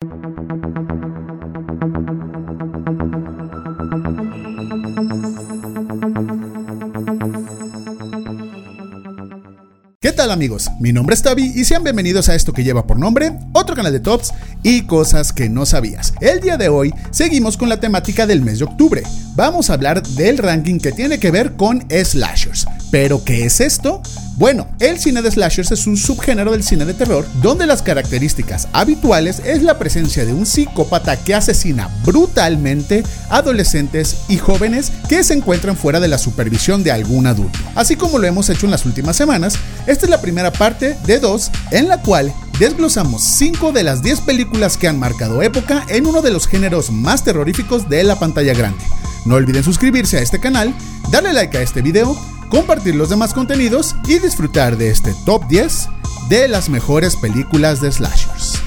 ¿Qué tal amigos? Mi nombre es Tavi y sean bienvenidos a esto que lleva por nombre otro canal de tops y cosas que no sabías. El día de hoy seguimos con la temática del mes de octubre. Vamos a hablar del ranking que tiene que ver con slashers. ¿Pero qué es esto? Bueno, el cine de slashers es un subgénero del cine de terror donde las características habituales es la presencia de un psicópata que asesina brutalmente adolescentes y jóvenes que se encuentran fuera de la supervisión de algún adulto. Así como lo hemos hecho en las últimas semanas, esta es la primera parte de dos en la cual desglosamos 5 de las 10 películas que han marcado época en uno de los géneros más terroríficos de la pantalla grande. No olviden suscribirse a este canal, darle like a este video compartir los demás contenidos y disfrutar de este top 10 de las mejores películas de slashers.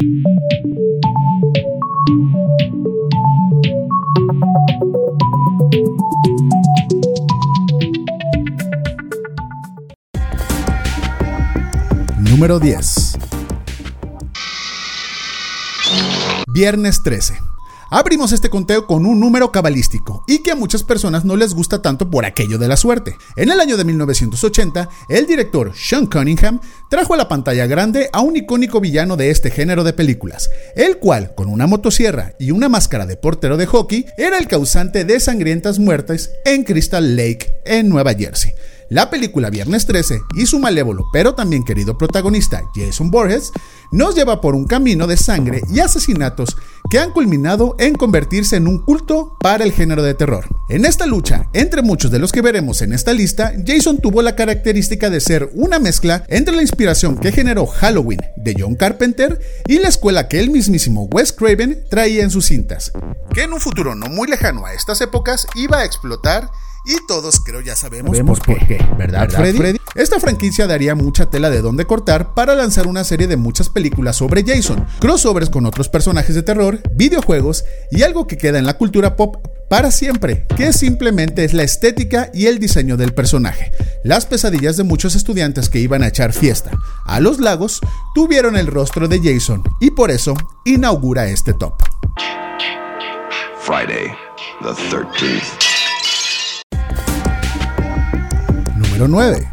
Número 10. Viernes 13. Abrimos este conteo con un número cabalístico y que a muchas personas no les gusta tanto por aquello de la suerte. En el año de 1980, el director Sean Cunningham trajo a la pantalla grande a un icónico villano de este género de películas, el cual, con una motosierra y una máscara de portero de hockey, era el causante de sangrientas muertes en Crystal Lake, en Nueva Jersey. La película Viernes 13 y su malévolo pero también querido protagonista Jason Borges nos lleva por un camino de sangre y asesinatos que han culminado en convertirse en un culto para el género de terror. En esta lucha, entre muchos de los que veremos en esta lista, Jason tuvo la característica de ser una mezcla entre la inspiración que generó Halloween de John Carpenter y la escuela que el mismísimo Wes Craven traía en sus cintas, que en un futuro no muy lejano a estas épocas iba a explotar y todos creo ya sabemos, por, qué, ¿verdad, Freddy? Esta franquicia daría mucha tela de dónde cortar para lanzar una serie de muchas películas sobre Jason, crossovers con otros personajes de terror, videojuegos y algo que queda en la cultura pop para siempre, que simplemente es la estética y el diseño del personaje. Las pesadillas de muchos estudiantes que iban a echar fiesta a los lagos tuvieron el rostro de Jason y por eso inaugura este top. Friday, the 13th. Número 9.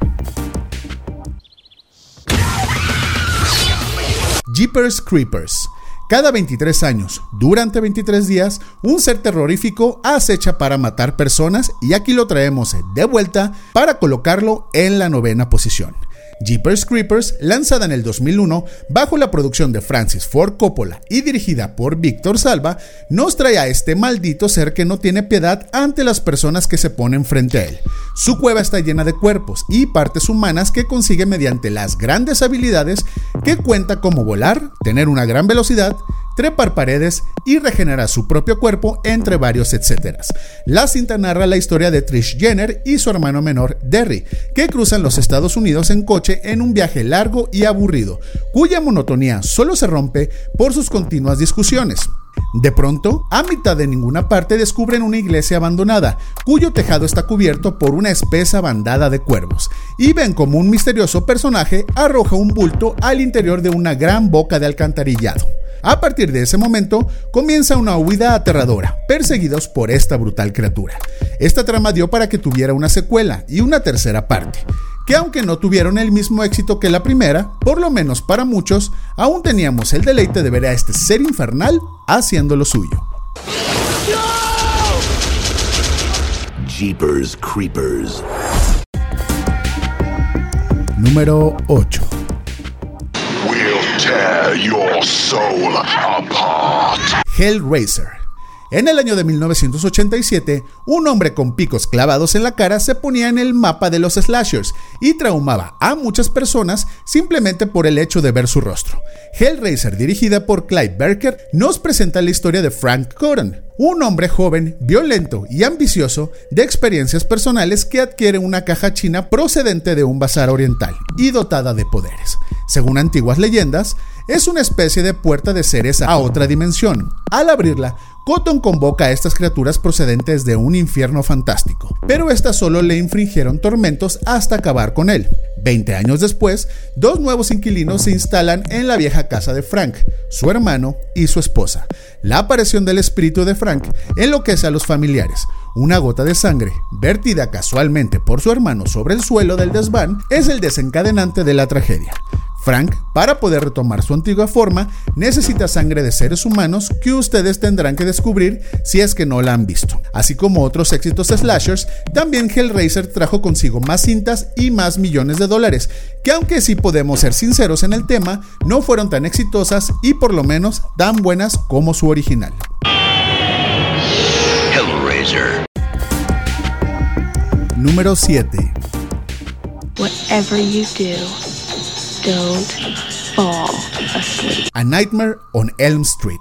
Jeepers Creepers. Cada 23 años, durante 23 días, un ser terrorífico acecha para matar personas y aquí lo traemos de vuelta para colocarlo en la novena posición. Jeepers Creepers, lanzada en el 2001 bajo la producción de Francis Ford Coppola y dirigida por Víctor Salva, nos trae a este maldito ser que no tiene piedad ante las personas que se ponen frente a él. Su cueva está llena de cuerpos y partes humanas que consigue mediante las grandes habilidades que cuenta como volar, tener una gran velocidad, trepar paredes y regenerar su propio cuerpo, entre varios etcétera. La cinta narra la historia de Trish Jenner y su hermano menor, Derry, que cruzan los Estados Unidos en coche en un viaje largo y aburrido, cuya monotonía solo se rompe por sus continuas discusiones. De pronto, a mitad de ninguna parte descubren una iglesia abandonada, cuyo tejado está cubierto por una espesa bandada de cuervos, y ven como un misterioso personaje arroja un bulto al interior de una gran boca de alcantarillado. A partir de ese momento comienza una huida aterradora, perseguidos por esta brutal criatura. Esta trama dio para que tuviera una secuela y una tercera parte, que aunque no tuvieron el mismo éxito que la primera, por lo menos para muchos, aún teníamos el deleite de ver a este ser infernal haciendo lo suyo. Jeepers Creepers. Número 8. Hellraiser. En el año de 1987, un hombre con picos clavados en la cara se ponía en el mapa de los slashers y traumaba a muchas personas simplemente por el hecho de ver su rostro. Hellraiser, dirigida por Clive Barker, nos presenta la historia de Frank Coran, un hombre joven, violento y ambicioso de experiencias personales que adquiere una caja china procedente de un bazar oriental y dotada de poderes. Según antiguas leyendas, es una especie de puerta de seres a otra dimensión. Al abrirla, Cotton convoca a estas criaturas procedentes de un infierno fantástico, pero estas solo le infringieron tormentos hasta acabar con él. Veinte años después, dos nuevos inquilinos se instalan en la vieja casa de Frank, su hermano y su esposa. La aparición del espíritu de Frank enloquece a los familiares. Una gota de sangre, vertida casualmente por su hermano sobre el suelo del desván, es el desencadenante de la tragedia. Frank, para poder retomar su antigua forma, necesita sangre de seres humanos que ustedes tendrán que descubrir si es que no la han visto. Así como otros éxitos slashers, también Hellraiser trajo consigo más cintas y más millones de dólares, que aunque sí podemos ser sinceros en el tema, no fueron tan exitosas y por lo menos tan buenas como su original. Hellraiser. Número 7. Whatever you do. A Nightmare on Elm Street.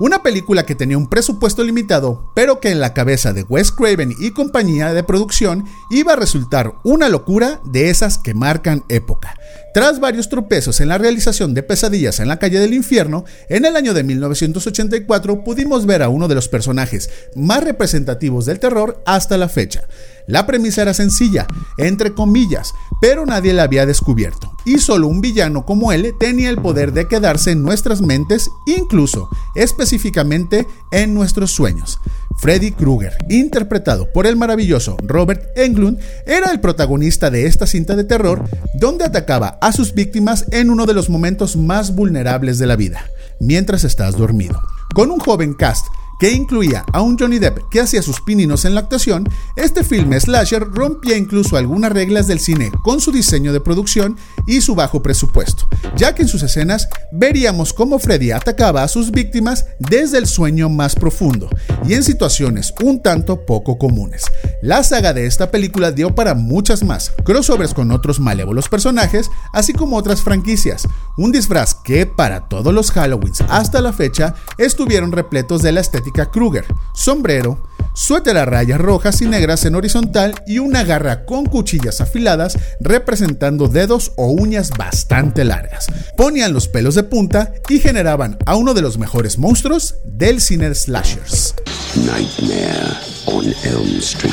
Una película que tenía un presupuesto limitado, pero que en la cabeza de Wes Craven y compañía de producción iba a resultar una locura de esas que marcan época. Tras varios tropezos en la realización de Pesadillas en la calle del infierno, en el año de 1984 pudimos ver a uno de los personajes más representativos del terror hasta la fecha. La premisa era sencilla, entre comillas, pero nadie la había descubierto, y solo un villano como él tenía el poder de quedarse en nuestras mentes, incluso específicamente en nuestros sueños. Freddy Krueger, interpretado por el maravilloso Robert Englund, era el protagonista de esta cinta de terror donde atacaba a sus víctimas en uno de los momentos más vulnerables de la vida, mientras estás dormido. Con un joven cast que incluía a un Johnny Depp que hacía sus pininos en la actuación, este filme slasher rompía incluso algunas reglas del cine con su diseño de producción y su bajo presupuesto, ya que en sus escenas veríamos cómo Freddy atacaba a sus víctimas desde el sueño más profundo y en situaciones un tanto poco comunes. La saga de esta película dio para muchas más, crossovers con otros malévolos personajes, así como otras franquicias, un disfraz que para todos los Halloweens hasta la fecha estuvieron repletos de la estética Kruger, sombrero, suéter a rayas rojas y negras en horizontal y una garra con cuchillas afiladas representando dedos o uñas bastante largas. Ponían los pelos de punta y generaban a uno de los mejores monstruos del cine slashers. Nightmare on Elm Street.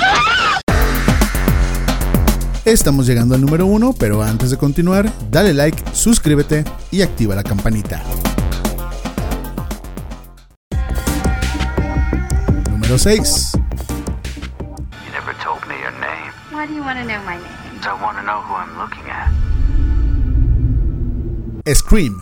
Estamos llegando al número uno, pero antes de continuar, dale like, suscríbete y activa la campanita. 6. Scream.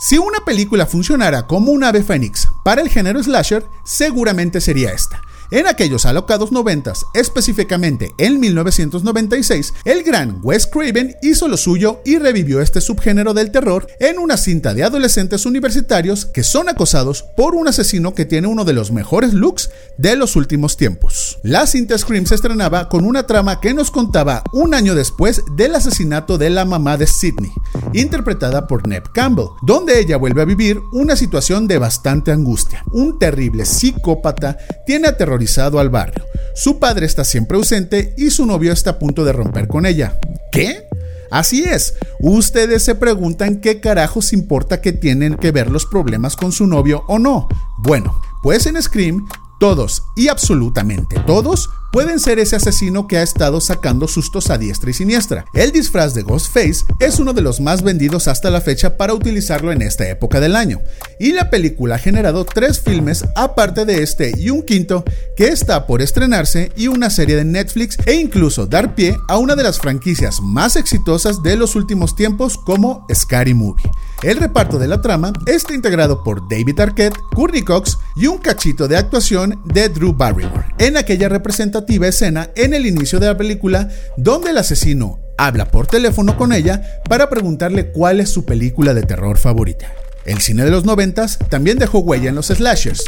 Si una película funcionara como un ave fénix para el género slasher, seguramente sería esta. En aquellos alocados noventas, específicamente en 1996, el gran Wes Craven hizo lo suyo y revivió este subgénero del terror en una cinta de adolescentes universitarios que son acosados por un asesino que tiene uno de los mejores looks de los últimos tiempos. La cinta Scream se estrenaba con una trama que nos contaba un año después del asesinato de la mamá de Sidney, interpretada por Neb Campbell, donde ella vuelve a vivir una situación de bastante angustia. Un terrible psicópata tiene aterrorizado al barrio. Su padre está siempre ausente y su novio está a punto de romper con ella. ¿Qué? Así es, ustedes se preguntan qué carajos importa que tienen que ver los problemas con su novio o no. Bueno, pues en Scream todos, y absolutamente todos, pueden ser ese asesino que ha estado sacando sustos a diestra y siniestra. El disfraz de Ghostface es uno de los más vendidos hasta la fecha para utilizarlo en esta época del año, y la película ha generado tres filmes aparte de este y un quinto que está por estrenarse y una serie de Netflix e incluso dar pie a una de las franquicias más exitosas de los últimos tiempos como Scary Movie. El reparto de la trama está integrado por David Arquette, Courtney Cox y un cachito de actuación de Drew Barrymore, en aquella representativa escena en el inicio de la película donde el asesino habla por teléfono con ella para preguntarle cuál es su película de terror favorita. El cine de los noventas también dejó huella en los slashers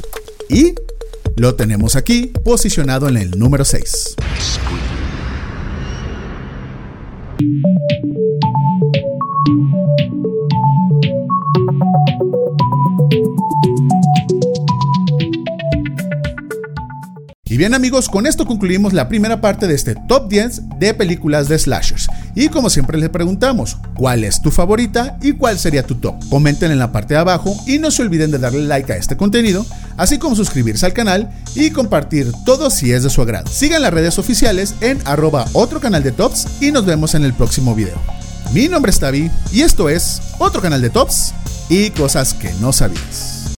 y lo tenemos aquí posicionado en el número 6. Y bien amigos, con esto concluimos la primera parte de este top 10 de películas de slashers. Y como siempre les preguntamos, ¿cuál es tu favorita y cuál sería tu top? Comenten en la parte de abajo y no se olviden de darle like a este contenido, así como suscribirse al canal y compartir todo si es de su agrado. Sigan las redes oficiales en arroba otro canal de tops y nos vemos en el próximo video. Mi nombre es Tavi y esto es otro canal de tops y cosas que no sabías.